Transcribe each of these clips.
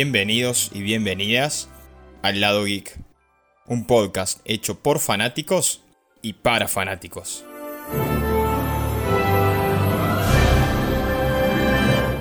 Bienvenidos y bienvenidas al Lado Geek, un podcast hecho por fanáticos y para fanáticos.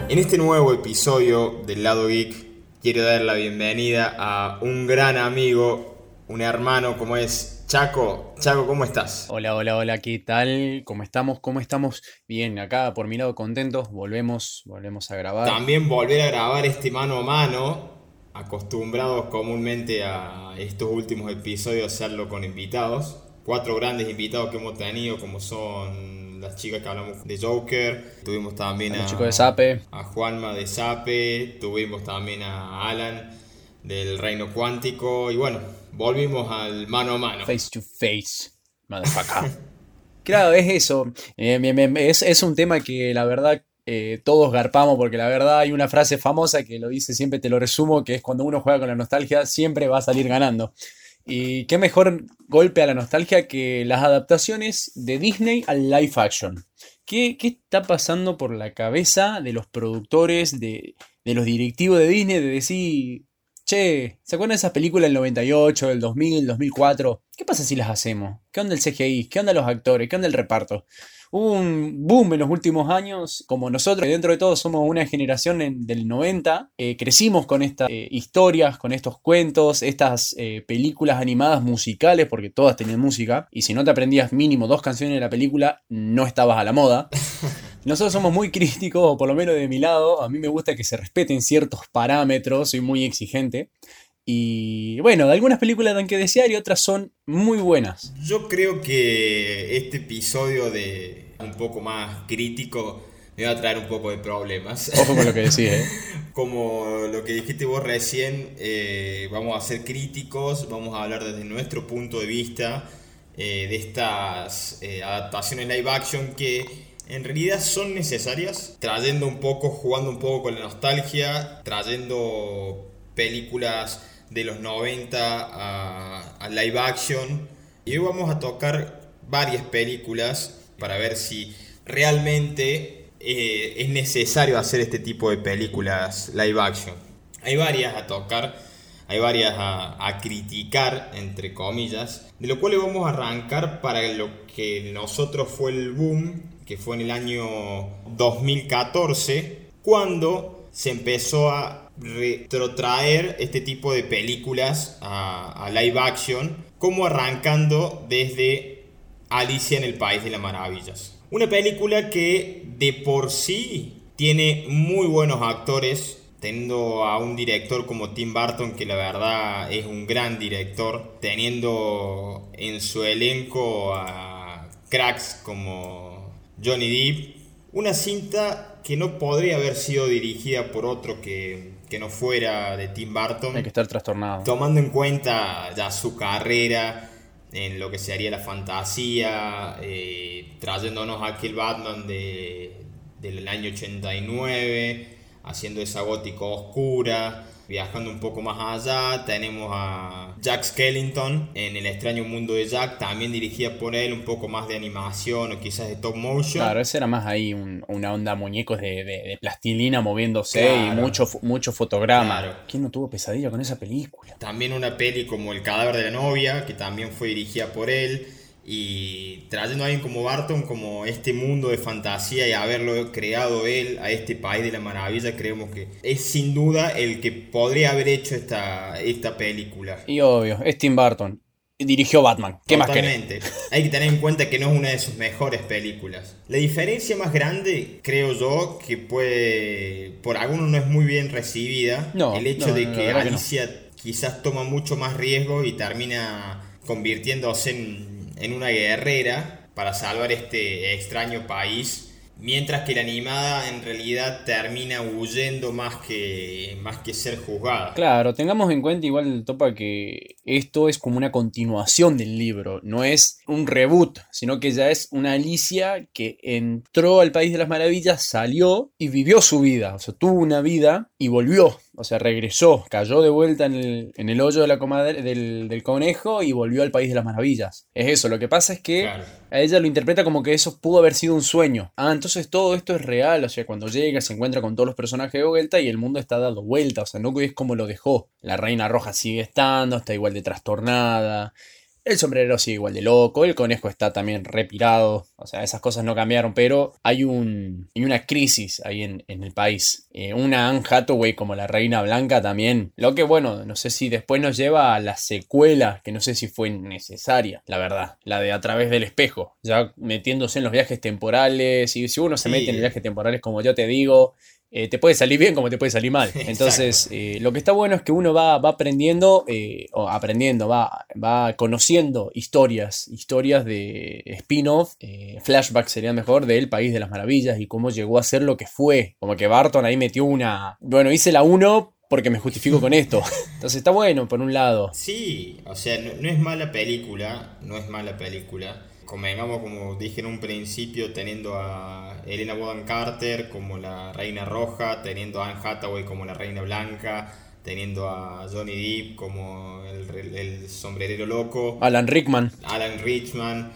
En este nuevo episodio del Lado Geek quiero dar la bienvenida a un gran amigo, un hermano como es Chaco, Chaco, ¿cómo estás? Hola, hola, hola, ¿qué tal? ¿Cómo estamos? ¿Cómo estamos? Bien, acá por mi lado contentos, volvemos, volvemos a grabar. También volver a grabar este mano a mano, acostumbrados comúnmente a estos últimos episodios hacerlo con invitados. Cuatro grandes invitados que hemos tenido, como son las chicas que hablamos de Joker, tuvimos también a, chico de Sape. a Juanma de Sape, tuvimos también a Alan del Reino Cuántico y bueno, volvimos al mano a mano. Face to face, motherfucker. claro, es eso. Eh, es un tema que la verdad eh, todos garpamos, porque la verdad hay una frase famosa que lo dice siempre, te lo resumo, que es cuando uno juega con la nostalgia, siempre va a salir ganando. Y qué mejor golpe a la nostalgia que las adaptaciones de Disney al live action. ¿Qué, qué está pasando por la cabeza de los productores, de, de los directivos de Disney, de decir, che, ¿se acuerdan de esas películas del 98, del 2000, 2004? ¿Qué pasa si las hacemos? ¿Qué onda el CGI? ¿Qué onda los actores? ¿Qué onda el reparto? Hubo un boom en los últimos años, como nosotros, que dentro de todo somos una generación en- del 90, eh, crecimos con estas eh, historias, con estos cuentos, estas eh, películas animadas musicales, porque todas tenían música, y si no te aprendías mínimo dos canciones de la película, no estabas a la moda. Nosotros somos muy críticos, o por lo menos de mi lado, a mí me gusta que se respeten ciertos parámetros, soy muy exigente. Y bueno, algunas películas dan que desear y otras son muy buenas. Yo creo que este episodio de un poco más crítico me va a traer un poco de problemas. Ojo con lo que decís, ¿eh? Como lo que dijiste vos recién, eh, vamos a ser críticos, vamos a hablar desde nuestro punto de vista eh, de estas eh, adaptaciones live action que en realidad son necesarias, trayendo un poco, jugando un poco con la nostalgia, trayendo películas de los 90 a, live action. Y hoy vamos a tocar varias películas para ver si realmente eh, es necesario hacer este tipo de películas live action. Hay varias a tocar, hay varias a, a criticar, entre comillas, de lo cual vamos a arrancar para lo que nosotros fue el boom, que fue en el año 2014, cuando se empezó a retrotraer este tipo de películas a, a live action, como arrancando desde Alicia en el País de las Maravillas. Una película que de por sí tiene muy buenos actores, teniendo a un director como Tim Burton, que la verdad es un gran director, teniendo en su elenco a cracks como Johnny Depp, una cinta que no podría haber sido dirigida por otro que, que no fuera de Tim Burton Hay que estar trastornado. tomando en cuenta ya su carrera en lo que sería la fantasía, eh, trayéndonos a aquel Batman de, del año 89, haciendo esa gótica oscura, viajando un poco más allá, tenemos a Jack Skellington en El extraño mundo de Jack, también dirigida por él, un poco más de animación o quizás de top motion. Claro, ese era más ahí un- una onda muñecos de, de- de plastilina moviéndose Claro. y mucho, mucho fotograma. Claro. ¿Quién no tuvo pesadilla con esa película? También una peli como El cadáver de la novia, que también fue dirigida por él. Y trayendo a alguien como Barton, como este mundo de fantasía y haberlo creado él a este país de la maravilla, creemos que es sin duda el que podría haber hecho esta, esta película. Y obvio, es Tim Burton. Dirigió Batman. ¿Qué más querés? Totalmente. Hay que tener en cuenta que no es una de sus mejores películas. La diferencia más grande, creo yo, que puede, por algunos no es muy bien recibida, No, el hecho no, de que verdad que no. Alicia quizás toma mucho más riesgo y termina convirtiéndose en, en una guerrera para salvar este extraño país. Mientras que la animada en realidad termina huyendo más que, más que ser juzgada. Claro, tengamos en cuenta igual, Topa, que esto es como una continuación del libro, no es un reboot, sino que ya es una Alicia que entró al País de las Maravillas, salió y vivió su vida, o sea, tuvo una vida y volvió. O sea, regresó, cayó de vuelta en el, en el hoyo de la comadre, del, del, conejo y volvió al País de las Maravillas. Es eso, lo que pasa es que a ella lo interpreta como que eso pudo haber sido un sueño. Ah, entonces todo esto es real, o sea, cuando llega se encuentra con todos los personajes de vuelta y el mundo está dando vuelta, o sea, no es como lo dejó. La Reina Roja sigue estando, está igual de trastornada. El sombrero sigue igual de loco, el conejo está también repirado, o sea, esas cosas no cambiaron, pero hay, un, una crisis ahí en, el país. Eh, una Anne Hathaway como la Reina Blanca también, lo que bueno, no sé si después nos lleva a la secuela, que no sé si fue necesaria, la verdad, la de A través del espejo, ya metiéndose en los viajes temporales, y si uno se mete en los viajes temporales como yo te digo, eh, te puede salir bien como te puede salir mal. Entonces, eh, lo que está bueno es que uno va, va aprendiendo, eh, o aprendiendo, va, va conociendo historias, historias de spin-off, flashback sería mejor, del País de las Maravillas y cómo llegó a ser lo que fue. Como que Barton ahí metió una... Bueno, hice la 1 porque me justifico con esto. Entonces está bueno, por un lado. Sí, o sea, no es mala película, no es mala película convengamos, como dije en un principio, teniendo a Elena Bonham Carter como la Reina Roja, teniendo a Anne Hathaway como la Reina Blanca, teniendo a Johnny Depp como el, sombrerero loco, Alan Rickman, Alan Rickman,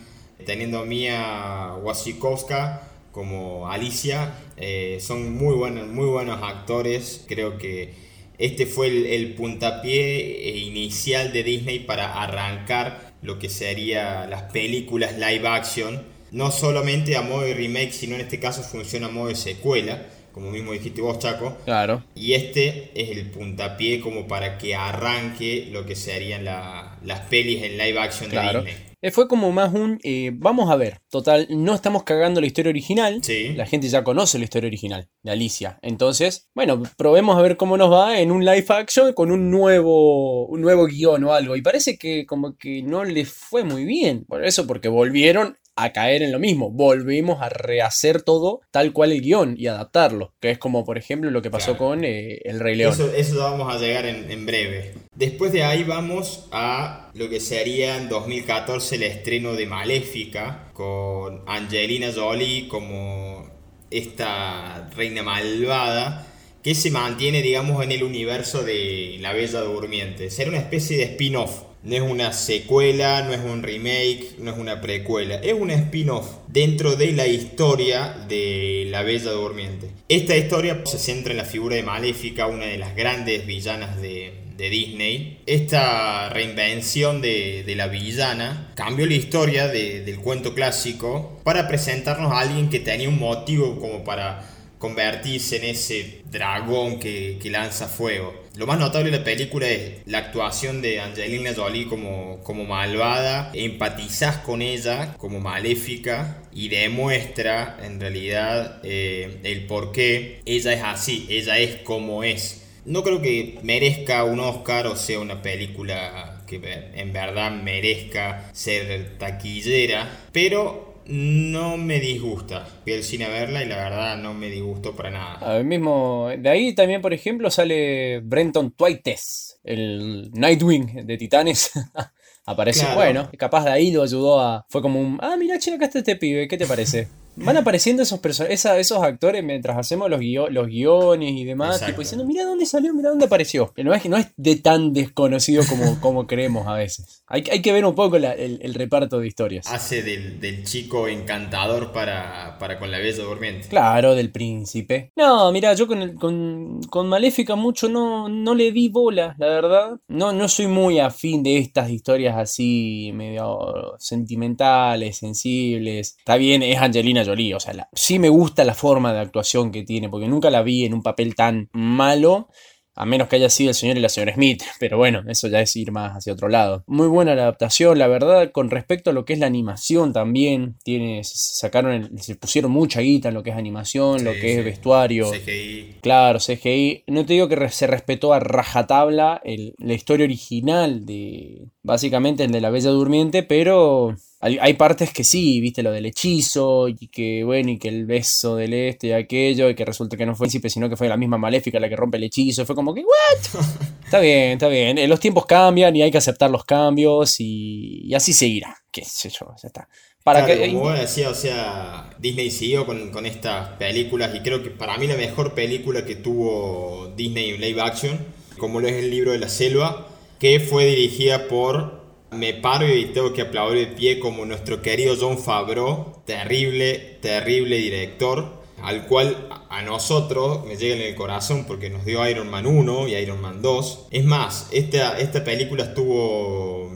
teniendo a Mia Wasikowska como Alicia, eh, son muy buenos, muy buenos actores, creo que este fue el, el puntapié inicial de Disney para arrancar lo que sería las películas live action, no solamente a modo de remake, sino en este caso funciona a modo de secuela, como mismo dijiste vos, Chaco. Claro. Y este es el puntapié como para que arranque lo que serían las pelis en live action de Disney. Eh, fue como más un, eh, vamos a ver, total, no estamos cagando la historia original, la gente ya conoce la historia original de Alicia, entonces, bueno, probemos a ver cómo nos va en un live action con un nuevo, un nuevo guion o algo, y parece que como que no le fue muy bien, por eso, porque volvieron a caer en lo mismo. Volvimos a rehacer todo tal cual el guion y adaptarlo. Que es como, por ejemplo, lo que pasó con eh, El Rey León. Eso, eso vamos a llegar en, breve. Después de ahí vamos a lo que sería en 2014 el estreno de Maléfica con Angelina Jolie como esta reina malvada que se mantiene, digamos, en el universo de La Bella Durmiente. Ser una especie de spin-off no es una secuela, no es un remake, no es una precuela, es un spin-off dentro de la historia de La Bella Durmiente. Esta historia se centra en la figura de Maléfica, una de las grandes villanas de, Disney. Esta reinvención de, la villana cambió la historia del cuento clásico para presentarnos a alguien que tenía un motivo como para convertirse en ese dragón que, lanza fuego. Lo más notable de la película es la actuación de Angelina Jolie como, como malvada, empatizás con ella como maléfica y demuestra en realidad eh, el por qué ella es así, ella es como es. No creo que merezca un Oscar o sea una película que en verdad merezca ser taquillera, pero no me disgusta. Fui al cine a verla y la verdad no me disgustó para nada. A mismo, de ahí también, por ejemplo, sale Brenton Twites, el Nightwing de Titanes. Aparece, bueno, capaz de ahí lo ayudó a. Fue como un. Ah, mira, che, acá está este pibe, ¿qué te parece? Van apareciendo esos, esos actores mientras hacemos los, los guiones y demás, tipo diciendo, mira dónde salió, mira dónde apareció. no es, no es de tan desconocido como, como creemos a veces. Hay, hay que ver un poco el, reparto de historias. Hace del, chico encantador para, para, con la bella durmiente. Claro, del príncipe. No, mira, yo con, con, con, Maléfica mucho no, no le di bola, la verdad. No, no soy muy afín de estas historias así medio sentimentales, sensibles. Está bien, es Angelina Jolie. O sea, sí me gusta la forma de actuación que tiene, porque nunca la vi en un papel tan malo. A menos que haya sido el señor y la señora Smith, pero bueno, eso ya es ir más hacia otro lado. Muy buena la adaptación, la verdad, con respecto a lo que es la animación también. Tiene, sacaron, se pusieron mucha guita en lo que es animación, lo que es vestuario. CGI. Claro, CGI. No te digo que se respetó a rajatabla la historia original de, básicamente, el de la Bella Durmiente, pero hay, partes que sí, viste lo del hechizo, y que bueno, y que el beso del este y aquello, y que resulta que no fue el príncipe, sino que fue la misma maléfica la que rompe el hechizo. Fue como que, ¿what? está bien, está bien. Eh, los tiempos cambian y hay que aceptar los cambios y, y así seguirá. Qué sé yo, ya está. Para que... Como decía, o sea, Disney siguió con, con, estas películas y creo que para mí la mejor película que tuvo Disney en live action, como lo es el libro de la selva, que fue dirigida por, me paro y tengo que aplaudir de pie como nuestro querido John Favreau, terrible, terrible director, al cual a nosotros me llega en el corazón porque nos dio Iron Man 1 y Iron Man 2. Es más, esta, esta película estuvo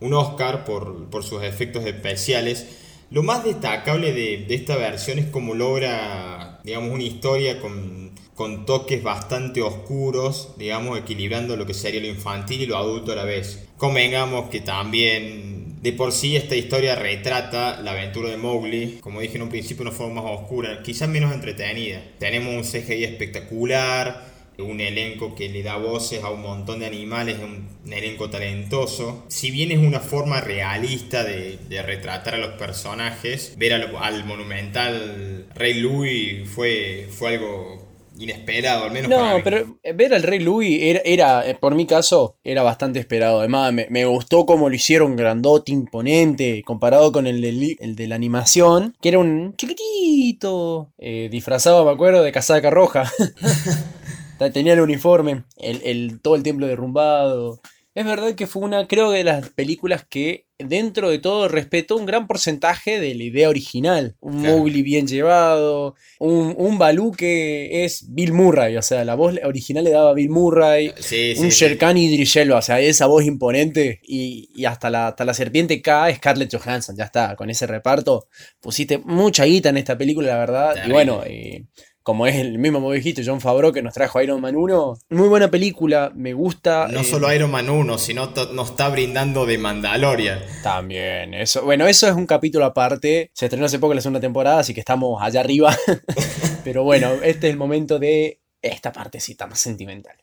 un Oscar por, por sus efectos especiales. Lo más destacable de, de, esta versión es cómo logra, digamos, una historia con, con, toques bastante oscuros, digamos, equilibrando lo que sería lo infantil y lo adulto a la vez. Convengamos que también, de por sí, esta historia retrata la aventura de Mowgli, como dije en un principio, una forma más oscura, quizás menos entretenida. Tenemos un CGI espectacular, un elenco que le da voces a un montón de animales, un, elenco talentoso. Si bien es una forma realista de, retratar a los personajes, ver al, monumental Rey Louis fue, fue algo inesperado, al menos. No, pero ver al Rey Louis era, eh, por mi caso, era bastante esperado. Además, me, gustó cómo lo hicieron grandote, imponente, comparado con el de, el de la animación, que era un chiquitito, eh, disfrazado, me acuerdo, de casaca roja. Tenía el uniforme, el, todo el templo derrumbado. Es verdad que fue una, creo, de las películas que dentro de todo respetó un gran porcentaje de la idea original. Un Mowgli bien llevado, un, un Balú que es Bill Murray, o sea, la voz original le daba Bill Murray, un Sherkan y o sea, esa voz imponente y, hasta, la, hasta la serpiente K, Scarlett Johansson, ya está, con ese reparto pusiste mucha guita en esta película, la verdad, y bueno, eh, como es el mismo movijito John Favreau que nos trajo Iron Man 1. Muy buena película, me gusta. No solo Iron Man 1, sino nos está brindando de Mandalorian. También, eso. Bueno, eso es un capítulo aparte. Se estrenó hace poco la segunda temporada, así que estamos allá arriba. Pero bueno, este es el momento de esta partecita más sentimental.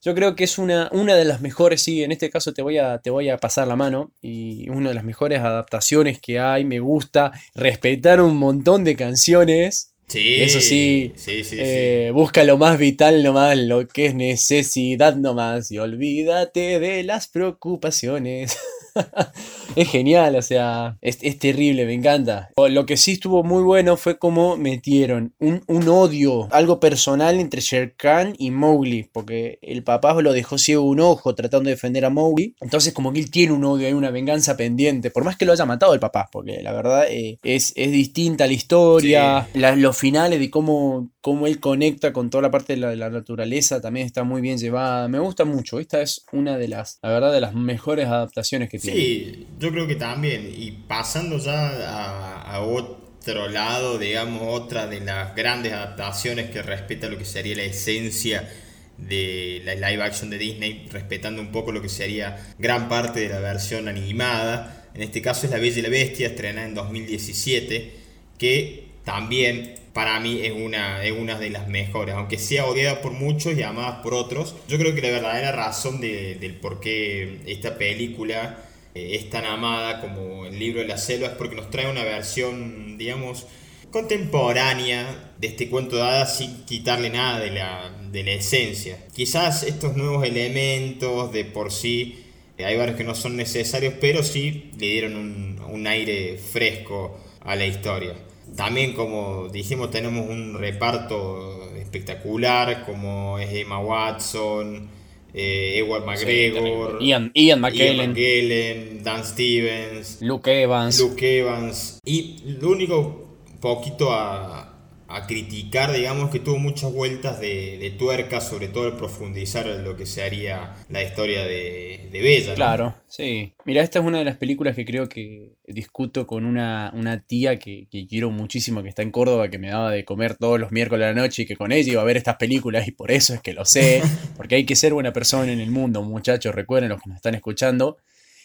Yo creo que es una, una de las mejores, sí, en este caso te voy, a, te voy a pasar la mano, y una de las mejores adaptaciones que hay, me gusta respetar un montón de canciones, Sí, Eso sí, eh, busca lo más vital nomás, lo que es necesidad nomás, y olvídate de las preocupaciones. es genial, o sea, es, terrible, me encanta. Lo que sí estuvo muy bueno fue cómo metieron un, odio, algo personal entre Sher Khan y Mowgli, porque el papá lo dejó ciego un ojo tratando de defender a Mowgli. Entonces, como que él tiene un odio, hay una venganza pendiente, por más que lo haya matado el papá, porque la verdad eh, es, es, distinta la historia, los finales de cómo, cómo él conecta con toda la parte de la, naturaleza también está muy bien llevada. Me gusta mucho. Esta es una de las, la verdad, de las mejores adaptaciones que tiene. Sí, yo creo que también. Y pasando ya a, otro lado, digamos, otra de las grandes adaptaciones que respeta lo que sería la esencia de la live action de Disney, respetando un poco lo que sería gran parte de la versión animada. En este caso es La Bella y la Bestia, estrenada en 2017, que también para mí es una, es una de las mejores, aunque sea odiada por muchos y amada por otros. Yo creo que la verdadera razón del por qué esta película eh, es tan amada como el libro de la selva es porque nos trae una versión, digamos, contemporánea de este cuento de hadas sin quitarle nada de la, de la esencia. Quizás estos nuevos elementos de por sí, eh, hay varios que no son necesarios, pero sí le dieron un, un aire fresco a la historia. También, como dijimos, tenemos un reparto espectacular, como es Emma Watson, eh, Edward McGregor, Ian, Ian, McKellen, Dan Stevens, Luke Evans. Luke Evans. Y lo único poquito a, a criticar, digamos, que tuvo muchas vueltas de, tuerca, sobre todo el profundizar en lo que se haría la historia de, Bella. Claro, sí. Mira, esta es una de las películas que creo que discuto con una, una tía que, quiero muchísimo, que está en Córdoba, que me daba de comer todos los miércoles a la noche y que con ella iba a ver estas películas y por eso es que lo sé, porque hay que ser buena persona en el mundo, muchachos, recuerden los que me están escuchando.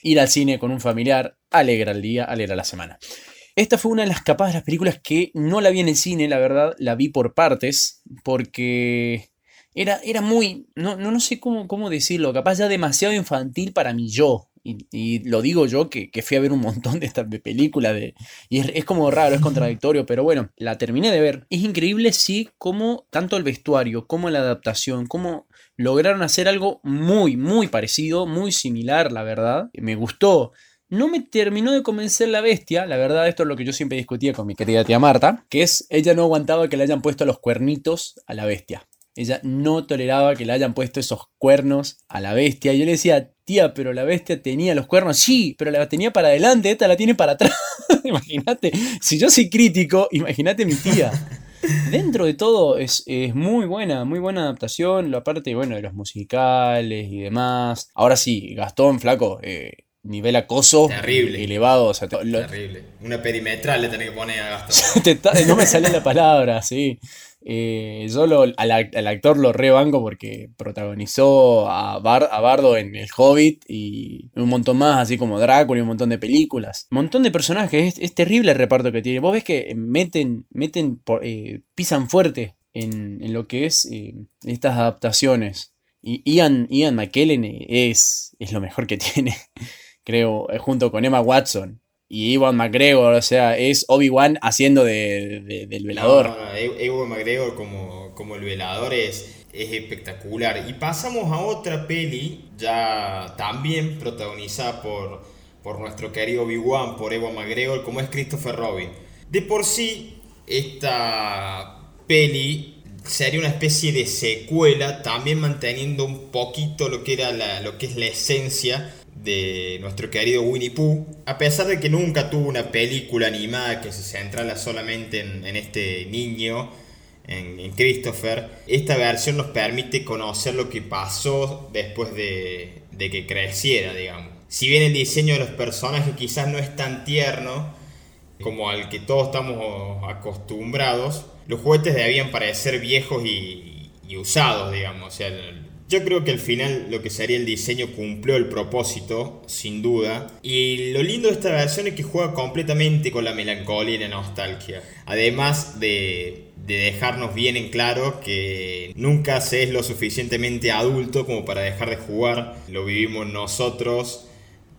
Ir al cine con un familiar alegra el día, alegra la semana. Esta fue una de las capas de las películas que no la vi en el cine, la verdad, la vi por partes, porque era, era muy, no, no, no sé cómo, cómo decirlo, capaz ya demasiado infantil para mí yo. Y, lo digo yo que, fui a ver un montón de estas películas de, y es, como raro, es contradictorio, pero bueno, la terminé de ver. Es increíble, sí, cómo tanto el vestuario como la adaptación, cómo lograron hacer algo muy, muy parecido, muy similar, la verdad. Me gustó no me terminó de convencer la bestia, la verdad esto es lo que yo siempre discutía con mi querida tía Marta, que es ella no aguantaba que le hayan puesto los cuernitos a la bestia. Ella no toleraba que le hayan puesto esos cuernos a la bestia. Yo le decía, tía, pero la bestia tenía los cuernos. Sí, pero la tenía para adelante, esta la tiene para atrás. imagínate, si yo soy crítico, imagínate mi tía. Dentro de todo es, muy buena, muy buena adaptación. La parte, bueno, de los musicales y demás. Ahora sí, Gastón, flaco, eh, nivel acoso Terrible. elevado. Terrible. Una perimetral le tenés que poner a Gastón. no me sale la palabra, sí. Eh, yo al, actor lo rebanco porque protagonizó a, a, Bardo en El Hobbit y un montón más, así como Drácula y un montón de películas. Un montón de personajes, es, terrible el reparto que tiene. Vos ves que meten, meten eh, pisan fuerte en, lo que es eh, estas adaptaciones. Y Ian, Ian McKellen es, es lo mejor que tiene, creo, junto con Emma Watson y Ewan McGregor, o sea, es Obi-Wan haciendo de, del velador. No, Ewan McGregor como, como el velador es, es espectacular. Y pasamos a otra peli, ya también protagonizada por, por nuestro querido Obi-Wan, por Ewan McGregor, como es Christopher Robin. De por sí, esta peli sería una especie de secuela, también manteniendo un poquito lo que, era la, lo que es la esencia de nuestro querido Winnie Pooh, a pesar de que nunca tuvo una película animada que se centrala solamente en, este niño, en, Christopher, esta versión nos permite conocer lo que pasó después de, que creciera, digamos. Si bien el diseño de los personajes quizás no es tan tierno como al que todos estamos acostumbrados, los juguetes debían parecer viejos y, usados, digamos. Yo creo que al final lo que sería el diseño cumplió el propósito, sin duda. Y lo lindo de esta versión es que juega completamente con la melancolía y la nostalgia. Además de, dejarnos bien en claro que nunca se es lo suficientemente adulto como para dejar de jugar. Lo vivimos nosotros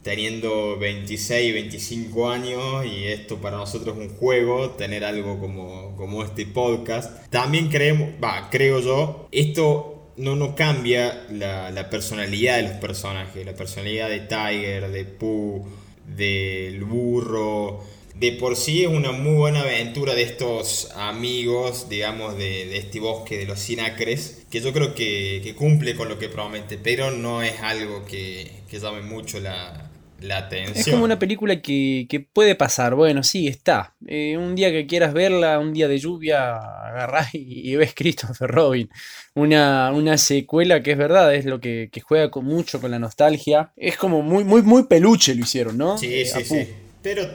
teniendo 26, 25 años y esto para nosotros es un juego, tener algo como, como este podcast. También creemos, va, creo yo, esto no, no cambia la, personalidad de los personajes, la personalidad de Tiger, de Pooh, del burro. De por sí es una muy buena aventura de estos amigos, digamos, de, este bosque de los sinacres, que yo creo que, cumple con lo que promete, pero no es algo que, que llame mucho la, es como una película que, puede pasar. Bueno, sí, está. Eh, un día que quieras verla, un día de lluvia, agarrás y, ves Christopher Robin. Una, una, secuela que es verdad, es lo que, juega con mucho con la nostalgia. Es como muy, muy, muy peluche lo hicieron, ¿no? Sí, eh, sí, sí. Pero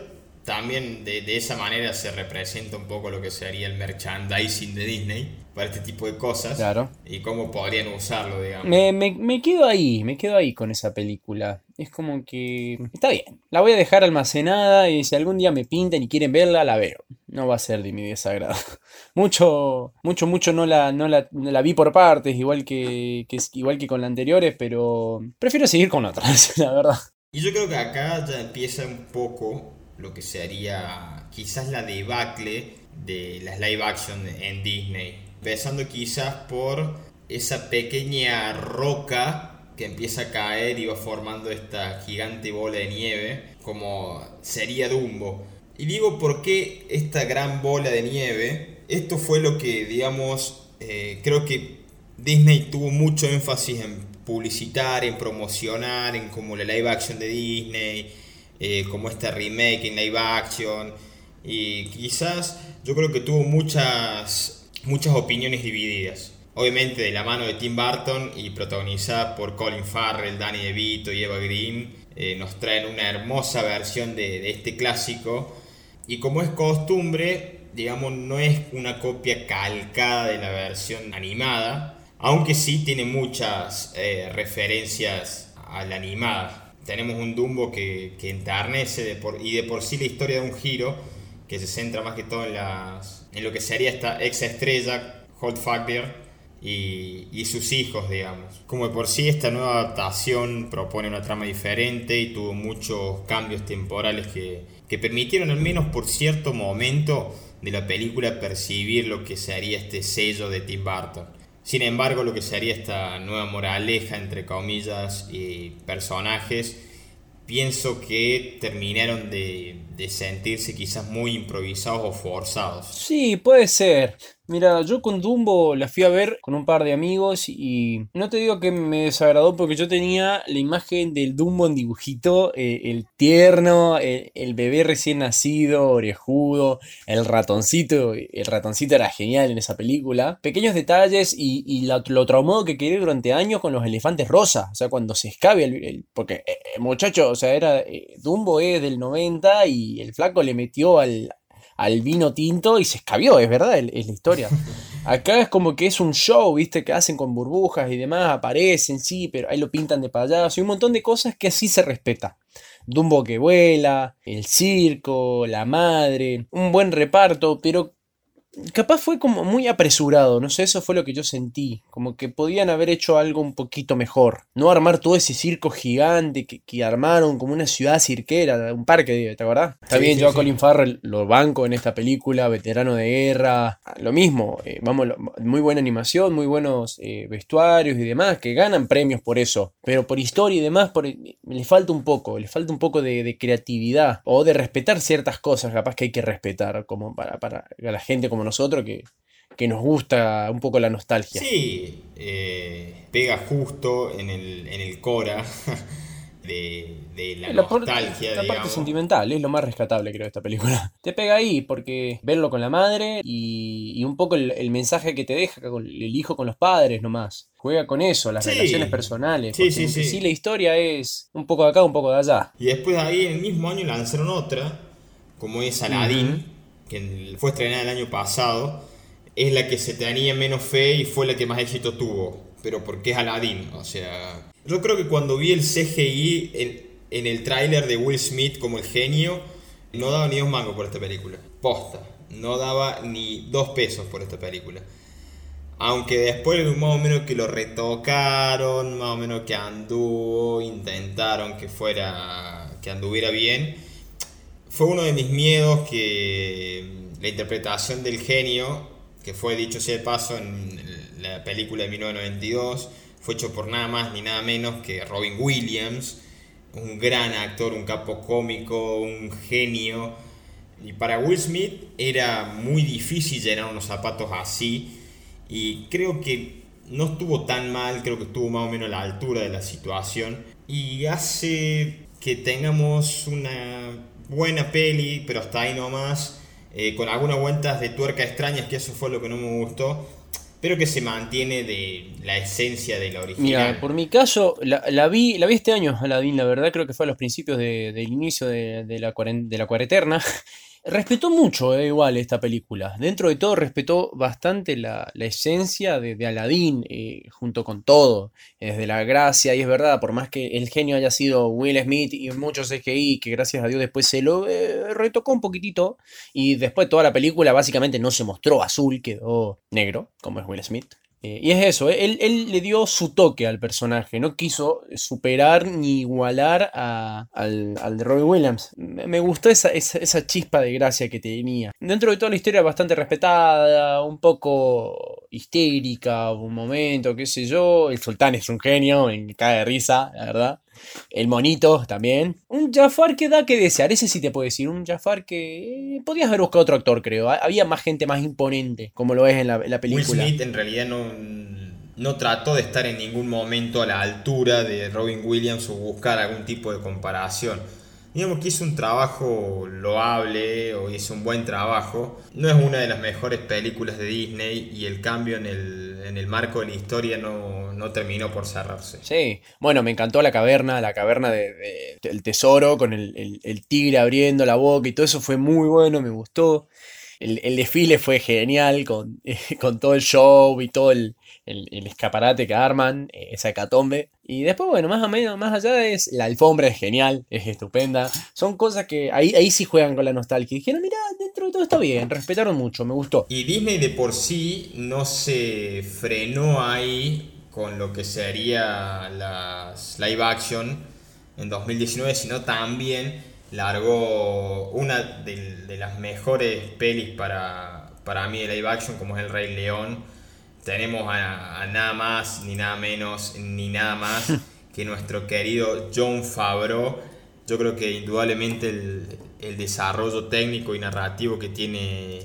también de, de, esa manera se representa un poco lo que sería el merchandising de Disney para este tipo de cosas. Claro. Y cómo podrían usarlo, digamos. Me, me, me, quedo ahí, me quedo ahí con esa película. Es como que está bien. La voy a dejar almacenada y si algún día me pintan y quieren verla, la veo. No va a ser de mi desagrado. mucho, mucho, mucho no la, no la, la vi por partes, igual que, que, igual que con las anteriores, pero prefiero seguir con otras, la verdad. Y yo creo que acá ya empieza un poco lo que sería quizás la debacle de las live action en Disney. Empezando quizás por esa pequeña roca que empieza a caer y va formando esta gigante bola de nieve, como sería Dumbo. Y digo por qué esta gran bola de nieve, esto fue lo que, digamos, eh, creo que Disney tuvo mucho énfasis en publicitar, en promocionar, en como la live action de Disney, eh, como este remake en live action. Y quizás yo creo que tuvo muchas, muchas opiniones divididas. Obviamente de la mano de Tim Burton y protagonizada por Colin Farrell, Danny DeVito y Eva Green, eh, nos traen una hermosa versión de, este clásico. Y como es costumbre, digamos, no es una copia calcada de la versión animada, aunque sí tiene muchas eh, referencias a la animada tenemos un Dumbo que, que enternece de por, y de por sí la historia de un giro que se centra más que todo en, las, en lo que sería esta ex estrella, Holt Fagbir, y, y, sus hijos, digamos. Como de por sí esta nueva adaptación propone una trama diferente y tuvo muchos cambios temporales que, que permitieron al menos por cierto momento de la película percibir lo que sería este sello de Tim Burton. Sin embargo, lo que sería esta nueva moraleja, entre comillas, y personajes, pienso que terminaron de, de sentirse quizás muy improvisados o forzados. Sí, puede ser. Mira, yo con Dumbo la fui a ver con un par de amigos y no te digo que me desagradó porque yo tenía la imagen del Dumbo en dibujito, eh, el tierno, el, bebé recién nacido, orejudo, el ratoncito, el ratoncito era genial en esa película. Pequeños detalles y, lo, traumado que quedé durante años con los elefantes rosa, o sea, cuando se escabe el... porque el eh, muchacho, o sea, era... Eh, Dumbo es del 90 y el flaco le metió al, al vino tinto y se escabió, es verdad, es la historia. Acá es como que es un show, viste, que hacen con burbujas y demás, aparecen, sí, pero ahí lo pintan de payaso y un montón de cosas que así se respeta. Dumbo que vuela, el circo, la madre, un buen reparto, pero capaz fue como muy apresurado, no sé, eso fue lo que yo sentí, como que podían haber hecho algo un poquito mejor, no armar todo ese circo gigante que, armaron como una ciudad cirquera, un parque, ¿te acordás? Está bien, yo a Colin Farrell lo banco en esta película, veterano de guerra, lo mismo, eh, vamos, muy buena animación, muy buenos eh, vestuarios y demás, que ganan premios por eso, pero por historia y demás por, le falta un poco, le falta un poco de, creatividad o de respetar ciertas cosas, capaz que hay que respetar, como para, para la gente como nosotros que, nos gusta un poco la nostalgia. Sí, eh, pega justo en el, en el Cora de, la, nostalgia. la parte sentimental es lo más rescatable, creo, de esta película. Te pega ahí porque verlo con la madre y, un poco el, mensaje que te deja con el hijo con los padres nomás. Juega con eso, las relaciones personales. Sí, sí, sí. sí, la historia es un poco de acá, un poco de allá. Y después de ahí, en el mismo año, lanzaron otra, como es Aladdin que fue estrenada el año pasado, es la que se tenía menos fe y fue la que más éxito tuvo. Pero porque es Aladdin, o sea... Yo creo que cuando vi el CGI en, el tráiler de Will Smith como el genio, no daba ni un mango por esta película. Posta. No daba ni dos pesos por esta película. Aunque después más o menos que lo retocaron, más o menos que anduvo, intentaron que fuera, que anduviera bien fue uno de mis miedos que la interpretación del genio, que fue dicho sea de paso en la película de 1992, fue hecho por nada más ni nada menos que Robin Williams, un gran actor, un capo cómico, un genio. Y para Will Smith era muy difícil llenar unos zapatos así. Y creo que no estuvo tan mal, creo que estuvo más o menos a la altura de la situación. Y hace que tengamos una buena peli, pero hasta ahí nomás, eh, con algunas vueltas de tuerca extrañas, que eso fue lo que no me gustó, pero que se mantiene de la esencia de la original. Mira, por mi caso, la, vi, la vi este año, Aladdin, la verdad, creo que fue a los principios del inicio de, la, de la. Respetó mucho, eh, igual, esta película. Dentro de todo, respetó bastante la, esencia de, de Aladdin, eh, junto con todo. Desde la gracia, y es verdad, por más que el genio haya sido Will Smith y muchos CGI, que gracias a Dios después se lo eh, retocó un poquitito. Y después toda la película básicamente no se mostró azul, quedó negro, como es Will Smith. Eh, y es eso, eh, él, le dio su toque al personaje, no quiso superar ni igualar al, de Robbie Williams. Me, gustó esa, esa, chispa de gracia que tenía. Dentro de toda la historia bastante respetada, un poco histérica, un momento, qué sé yo. El sultán es un genio, me cae de risa, la verdad. El monito también. Un Jafar que da que desear, ese sí te puedo decir. Un Jafar que eh, podías haber buscado otro actor, creo. Había más gente más imponente, como lo es en la, película. Will Smith en realidad no, no trató de estar en ningún momento a la altura de Robin Williams o buscar algún tipo de comparación digamos que hizo un trabajo loable o hizo un buen trabajo. No es una de las mejores películas de Disney y el cambio en el, en el marco de la historia no, no, terminó por cerrarse. Sí, bueno, me encantó la caverna, la caverna de, del tesoro con el, el, tigre abriendo la boca y todo eso fue muy bueno, me gustó. El, el desfile fue genial con, con todo el show y todo el, el, escaparate que arman, eh, esa hecatombe. Y después, bueno, más o menos, más allá es la alfombra es genial, es estupenda. Son cosas que ahí, ahí sí juegan con la nostalgia. Dijeron, mira, dentro de todo está bien, respetaron mucho, me gustó. Y Disney de por sí no se frenó ahí con lo que sería las live action en 2019, sino también largó una de, las mejores pelis para, para mí de live action, como es El Rey León tenemos a, nada más, ni nada menos, ni nada más que nuestro querido John Favreau, Yo creo que indudablemente el, desarrollo técnico y narrativo que tiene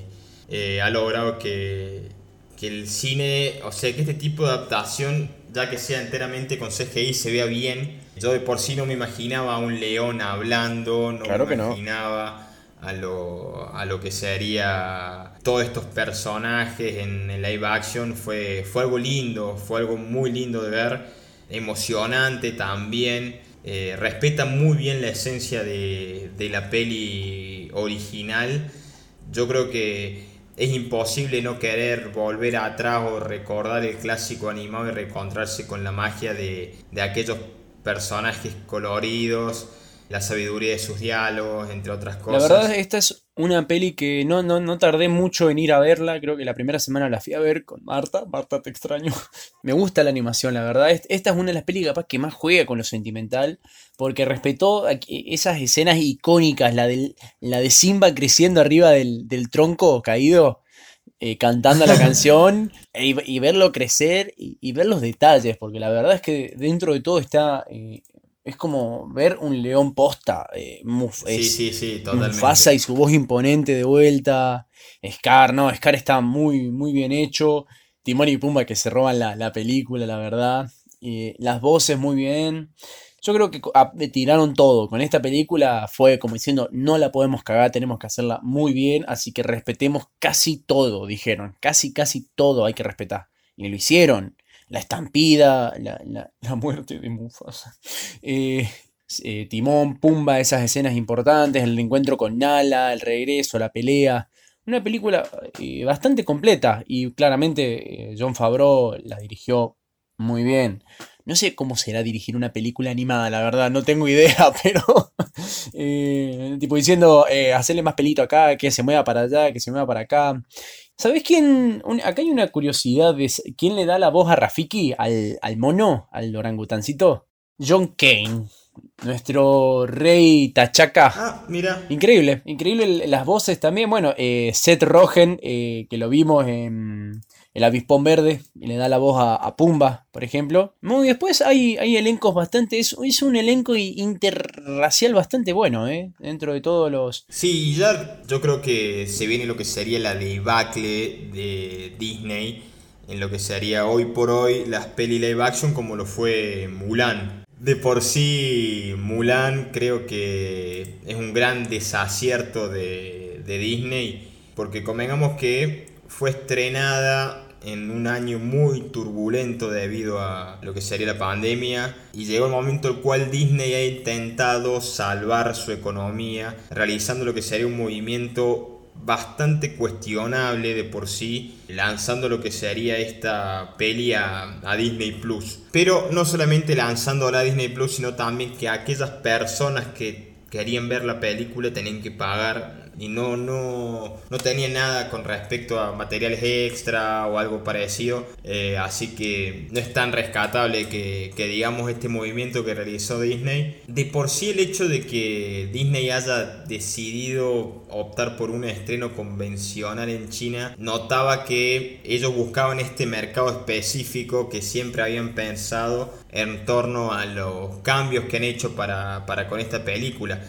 eh, ha logrado que, que el cine, o sea, que este tipo de adaptación, ya que sea enteramente con CGI, se vea bien. Yo de por sí no me imaginaba a un león hablando, no me imaginaba a lo, a lo que sería todos estos personajes en live action. Fue, fue algo lindo, fue algo muy lindo de ver, emocionante también. Eh, respeta muy bien la esencia de, de la peli original. Yo creo que es imposible no querer volver atrás o recordar el clásico animado y reencontrarse con la magia de, aquellos personajes coloridos, la sabiduría de sus diálogos, entre otras cosas. La verdad, esta es una peli que no, no, no tardé mucho en ir a verla. Creo que la primera semana la fui a ver con Marta. Marta, te extraño. Me gusta la animación, la verdad. Esta es una de las pelis capaz que más juega con lo sentimental. Porque respetó esas escenas icónicas. La, la de Simba creciendo arriba del, tronco caído. Eh, cantando la canción e, y, verlo crecer y, ver los detalles, porque la verdad es que dentro de todo está eh, es como ver un león posta. Eh, sí, sí, sí, totalmente. Mufasa y su voz imponente de vuelta. Scar, no, Scar está muy, muy bien hecho. Timón y Pumba que se roban la, película, la verdad. las voces muy bien. Yo creo que tiraron todo. Con esta película fue como diciendo, no la podemos cagar, tenemos que hacerla muy bien, así que respetemos casi todo, dijeron. Casi, casi todo hay que respetar. Y lo hicieron la estampida, la, muerte de Mufasa. Eh, eh, Timón, Pumba, esas escenas importantes, el encuentro con Nala, el regreso, la pelea. Una película eh, bastante completa y claramente John Favreau la dirigió muy bien. No sé cómo será dirigir una película animada, la verdad, no tengo idea, pero tipo diciendo, hacerle más pelito acá, que se mueva para allá, que se mueva para acá. ¿Sabes quién? acá hay una curiosidad de quién le da la voz a Rafiki, al, mono, al orangutancito. John Kane, nuestro rey Tachaca. Ah, mira. Increíble, increíble las voces también. Bueno, eh, Seth Rogen, eh, que lo vimos en el avispón verde y le da la voz a, Pumba, por ejemplo. Muy después hay, hay elencos bastante. Es, es, un elenco interracial bastante bueno, ¿eh? Dentro de todos los. Sí, ya yo creo que se viene lo que sería la debacle de Disney. En lo que sería hoy por hoy las peli live action como lo fue Mulan. De por sí, Mulan creo que es un gran desacierto de, de Disney. Porque convengamos que fue estrenada en un año muy turbulento debido a lo que sería la pandemia y llegó el momento en el cual Disney ha intentado salvar su economía realizando lo que sería un movimiento bastante cuestionable de por sí, lanzando lo que sería esta peli a, Disney Plus. Pero no solamente lanzando a Disney Plus, sino también que aquellas personas que querían ver la película tenían que pagar y no, no, no tenía nada con respecto a materiales extra o algo parecido. Eh, así que no es tan rescatable que, que, digamos este movimiento que realizó Disney. De por sí el hecho de que Disney haya decidido optar por un estreno convencional en China, notaba que ellos buscaban este mercado específico que siempre habían pensado en torno a los cambios que han hecho para, para con esta película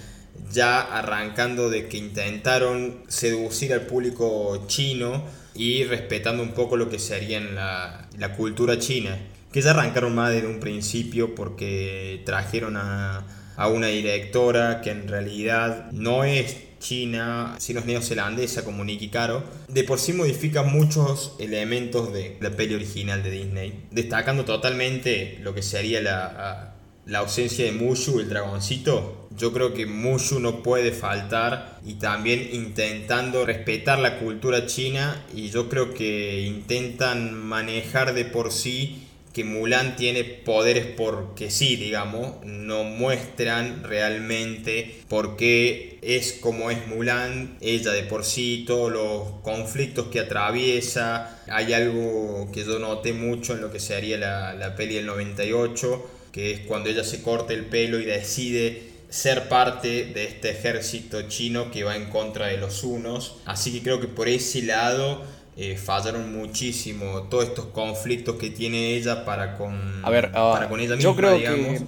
ya arrancando de que intentaron seducir al público chino y respetando un poco lo que sería la, la cultura china, que ya arrancaron más desde un principio porque trajeron a, a una directora que en realidad no es china, sino es neozelandesa como Nikki Caro, de por sí modifica muchos elementos de la peli original de Disney, destacando totalmente lo que sería la, la ausencia de Mushu, el dragoncito, yo creo que Mushu no puede faltar y también intentando respetar la cultura china y yo creo que intentan manejar de por sí que Mulan tiene poderes porque sí, digamos, no muestran realmente por qué es como es Mulan, ella de por sí, todos los conflictos que atraviesa, hay algo que yo noté mucho en lo que sería la, la peli del 98, que es cuando ella se corta el pelo y decide ser parte de este ejército chino que va en contra de los unos. Así que creo que por ese lado eh, fallaron muchísimo todos estos conflictos que tiene ella para con, a ver, para con ella misma, yo creo Que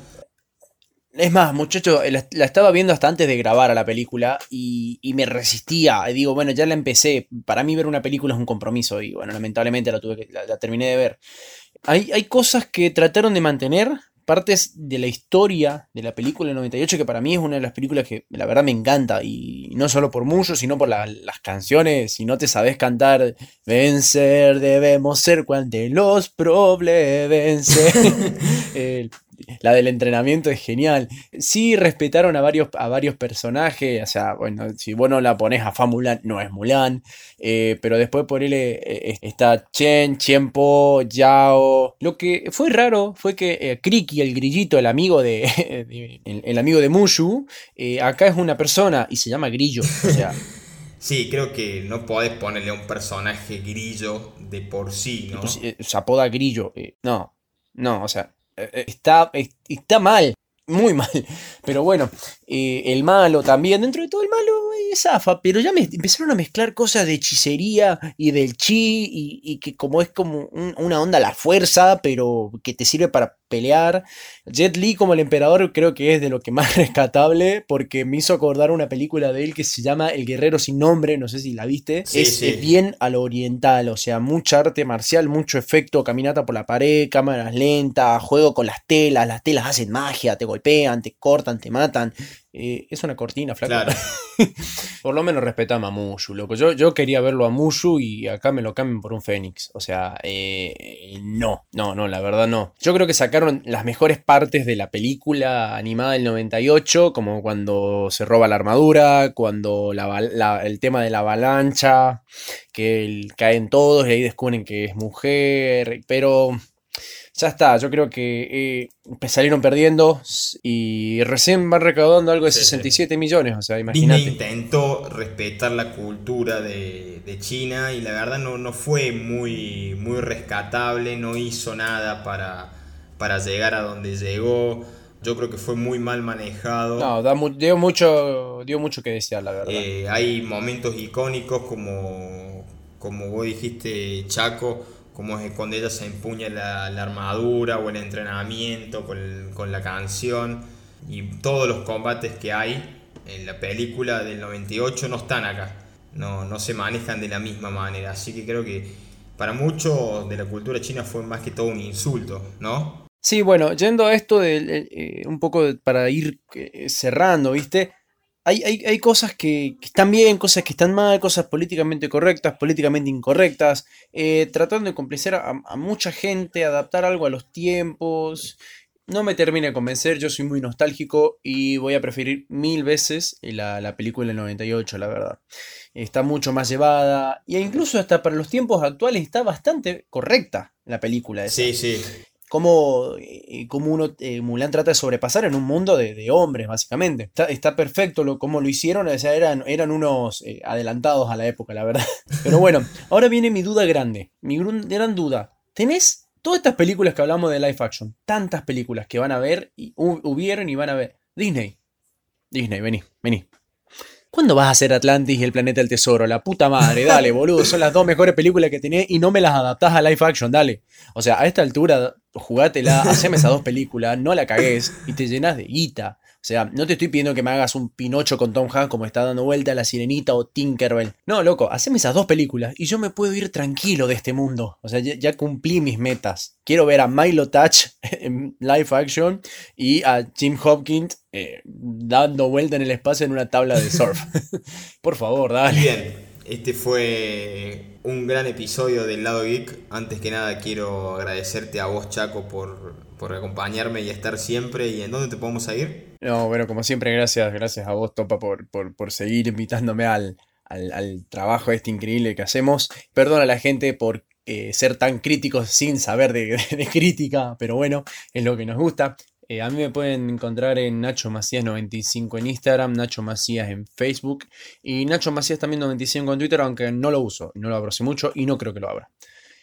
Es más, muchacho, la, estaba viendo hasta antes de grabar a la película y, me resistía. Digo, bueno, ya la empecé. Para mí ver una película es un compromiso y bueno, lamentablemente la, tuve que, la, terminé de ver. Hay, hay cosas que trataron de mantener, partes de la historia de la película del 98 que para mí es una de las películas que la verdad me encanta. Y no solo por mucho sino por las canciones. Si no te sabes cantar vencer debemos ser cuando los problemas vencer la del entrenamiento es genial. Sí respetaron a varios, a varios personajes, o sea, bueno, si vos no la pones a Fa Mulan, no es Mulan, eh, pero después por él eh, eh, está Chen, Chiempo, Yao. Lo que fue raro fue que Kriki, el grillito, el amigo de, el, amigo de Mushu, acá es una persona y se llama Grillo, o sea... Sí, creo que no podés ponerle a un personaje grillo de por sí, ¿no? se apoda grillo. no, no, o sea, eh, eh, está, está mal, muy mal. Pero bueno, eh, el malo también, dentro de todo el malo es zafa, pero ya me empezaron a mezclar cosas de hechicería y del chi y, que como es como una onda a la fuerza, pero que te sirve para pelear. Jet Li como el emperador creo que es de lo que más rescatable porque me hizo acordar una película de él que se llama El guerrero sin nombre, no sé si la viste. es, bien a lo oriental, o sea, mucha arte marcial, mucho efecto, caminata por la pared, cámaras lentas, juego con las telas, las telas hacen magia, te golpean, te cortan, te matan. Eh, es una cortina, flaco. por lo menos respetamos a Mushu, loco. Yo, yo quería verlo a Mushu y acá me lo cambian por un Fénix. O sea, eh, no, no, no, la verdad no. Yo creo que sacaron las mejores partes de la película animada del 98, como cuando se roba la armadura, cuando el tema de la avalancha, que caen todos y ahí descubren que es mujer, pero ya está, yo creo que eh, salieron perdiendo y recién van recaudando algo de 67 millones, o sea, imagínate. Disney intentó respetar la cultura de, China y la verdad no, no, fue muy, muy rescatable, no hizo nada para, para llegar a donde llegó. Yo creo que fue muy mal manejado. No, dio mucho, dio mucho que desear, la verdad. Eh, hay momentos icónicos como, como vos dijiste, Chaco como es cuando ella se empuña la, armadura o el entrenamiento con, la canción y todos los combates que hay en la película del 98 no están acá, no, no se manejan de la misma manera, así que creo que para muchos de la cultura china fue más que todo un insulto, ¿no? Sí, bueno, yendo a esto de, eh, un poco para ir eh, cerrando, ¿viste? Hay, cosas que, están bien, cosas que están mal, cosas políticamente correctas, políticamente incorrectas, eh, tratando de complacer a, mucha gente, adaptar algo a los tiempos. No me termina de convencer, yo soy muy nostálgico y voy a preferir mil veces la, la película del 98, la verdad. Está mucho más llevada e incluso hasta para los tiempos actuales está bastante correcta la película. Sí, sí cómo, eh, uno, eh, Mulan trata de sobrepasar en un mundo de, hombres, básicamente. Está, perfecto lo, cómo lo hicieron, o sea, eran, eran unos eh, adelantados a la época, la verdad. Pero bueno, ahora viene mi duda grande, mi gran duda. ¿Tenés todas estas películas que hablamos de live action? Tantas películas que van a ver, y hubieron y van a ver. Disney. Disney, vení, vení. ¿Cuándo vas a hacer Atlantis y el planeta del tesoro? La puta madre, dale, boludo. Son las dos mejores películas que tenés y no me las adaptás a live action, dale. O sea, a esta altura, jugátela, haceme esas dos películas, no la cagues y te llenas de guita. O sea, no te estoy pidiendo que me hagas un Pinocho con Tom Hanks como está dando vuelta La Sirenita o Tinkerbell. No, loco, haceme esas dos películas y yo me puedo ir tranquilo de este mundo. O sea, ya, cumplí mis metas. Quiero ver a Milo Touch en live action y a Jim Hopkins eh, dando vuelta en el espacio en una tabla de surf. Por favor, dale. Bien, este fue un gran episodio del lado geek. Antes que nada quiero agradecerte a vos, Chaco, por por acompañarme y estar siempre. ¿Y en dónde te podemos seguir? No, bueno, como siempre, gracias, gracias a vos, Topa, por, por, seguir invitándome al, al, trabajo este increíble que hacemos. Perdona a la gente por eh, ser tan críticos sin saber de, crítica, pero bueno, es lo que nos gusta. Eh, a mí me pueden encontrar en Nacho Macías 95 en Instagram, Nacho Macías en Facebook y Nacho Macías también 95 en Twitter, aunque no lo uso, no lo abro hace mucho y no creo que lo abra.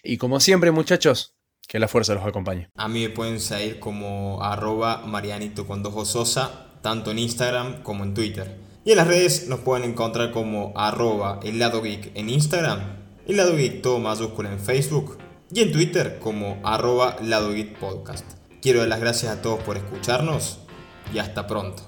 Y como siempre, muchachos, que la fuerza los acompañe. A mí me pueden seguir como arroba marianito con dos tanto en Instagram como en Twitter. Y en las redes nos pueden encontrar como arroba el en Instagram, el lado geek todo mayúscula en Facebook y en Twitter como arroba lado podcast. Quiero dar las gracias a todos por escucharnos y hasta pronto.